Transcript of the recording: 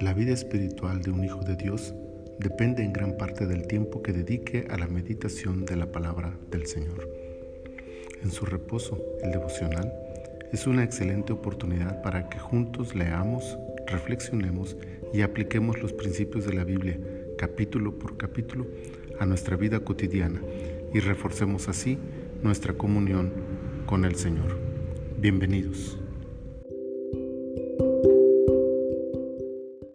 La vida espiritual de un hijo de Dios depende en gran parte del tiempo que dedique a la meditación de la palabra del Señor. En su reposo, el devocional es una excelente oportunidad para que juntos leamos, reflexionemos y apliquemos los principios de la Biblia capítulo por capítulo a nuestra vida cotidiana y reforcemos así nuestra comunión con el Señor. Bienvenidos.